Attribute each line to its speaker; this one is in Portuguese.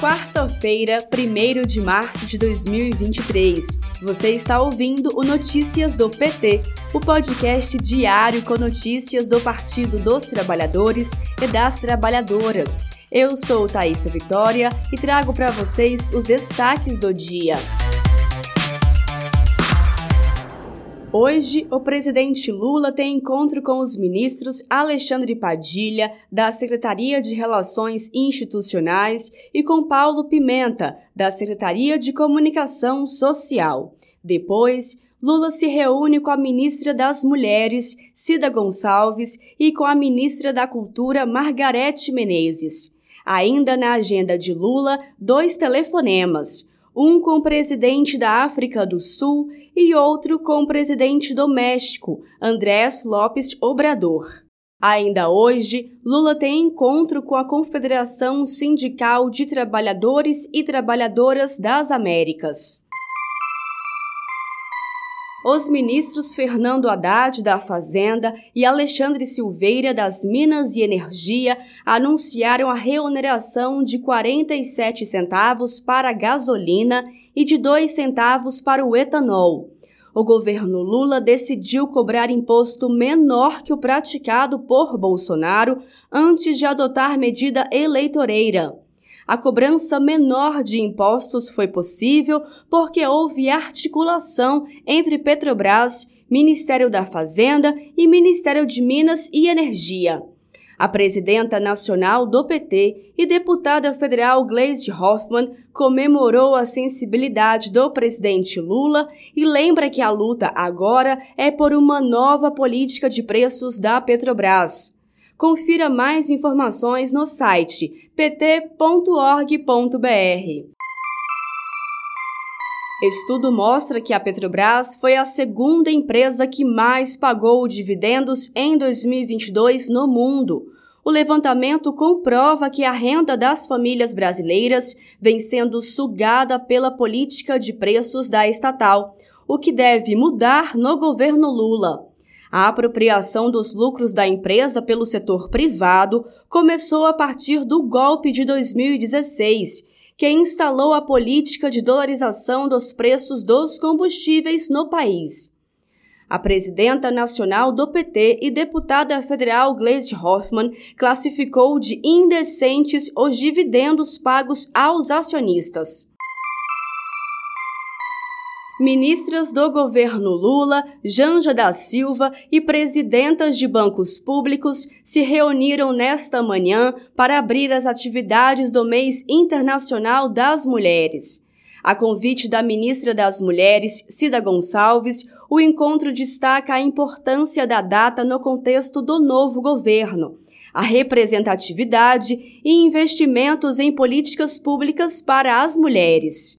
Speaker 1: Quarta-feira, 1 de março de 2023. Você está ouvindo o Notícias do PT, o podcast diário com notícias do Partido dos Trabalhadores e das Trabalhadoras. Eu sou Thaisa Vitória e trago para vocês os destaques do dia. Hoje, o presidente Lula tem encontro com os ministros Alexandre Padilha, da Secretaria de Relações Institucionais, e com Paulo Pimenta, da Secretaria de Comunicação Social. Depois, Lula se reúne com a ministra das Mulheres, Cida Gonçalves, e com a ministra da Cultura, Margarete Menezes. Ainda na agenda de Lula, dois telefonemas um com o presidente da África do Sul e outro com o presidente do México, Andrés Lopes Obrador. Ainda hoje, Lula tem encontro com a Confederação Sindical de Trabalhadores e Trabalhadoras das Américas. Os ministros Fernando Haddad da Fazenda e Alexandre Silveira das Minas e Energia anunciaram a reoneração de 47 centavos para a gasolina e de 2 centavos para o etanol. O governo Lula decidiu cobrar imposto menor que o praticado por Bolsonaro antes de adotar medida eleitoreira a cobrança menor de impostos foi possível porque houve articulação entre Petrobras, Ministério da Fazenda e Ministério de Minas e Energia. A presidenta nacional do PT e deputada federal Gleisi Hoffmann comemorou a sensibilidade do presidente Lula e lembra que a luta agora é por uma nova política de preços da Petrobras. Confira mais informações no site pt.org.br. Estudo mostra que a Petrobras foi a segunda empresa que mais pagou dividendos em 2022 no mundo. O levantamento comprova que a renda das famílias brasileiras vem sendo sugada pela política de preços da estatal, o que deve mudar no governo Lula. A apropriação dos lucros da empresa pelo setor privado começou a partir do golpe de 2016, que instalou a política de dolarização dos preços dos combustíveis no país. A presidenta nacional do PT e deputada federal Gleisi Hoffmann classificou de indecentes os dividendos pagos aos acionistas. Ministras do governo Lula, Janja da Silva e presidentas de bancos públicos se reuniram nesta manhã para abrir as atividades do Mês Internacional das Mulheres. A convite da ministra das Mulheres, Cida Gonçalves, o encontro destaca a importância da data no contexto do novo governo, a representatividade e investimentos em políticas públicas para as mulheres.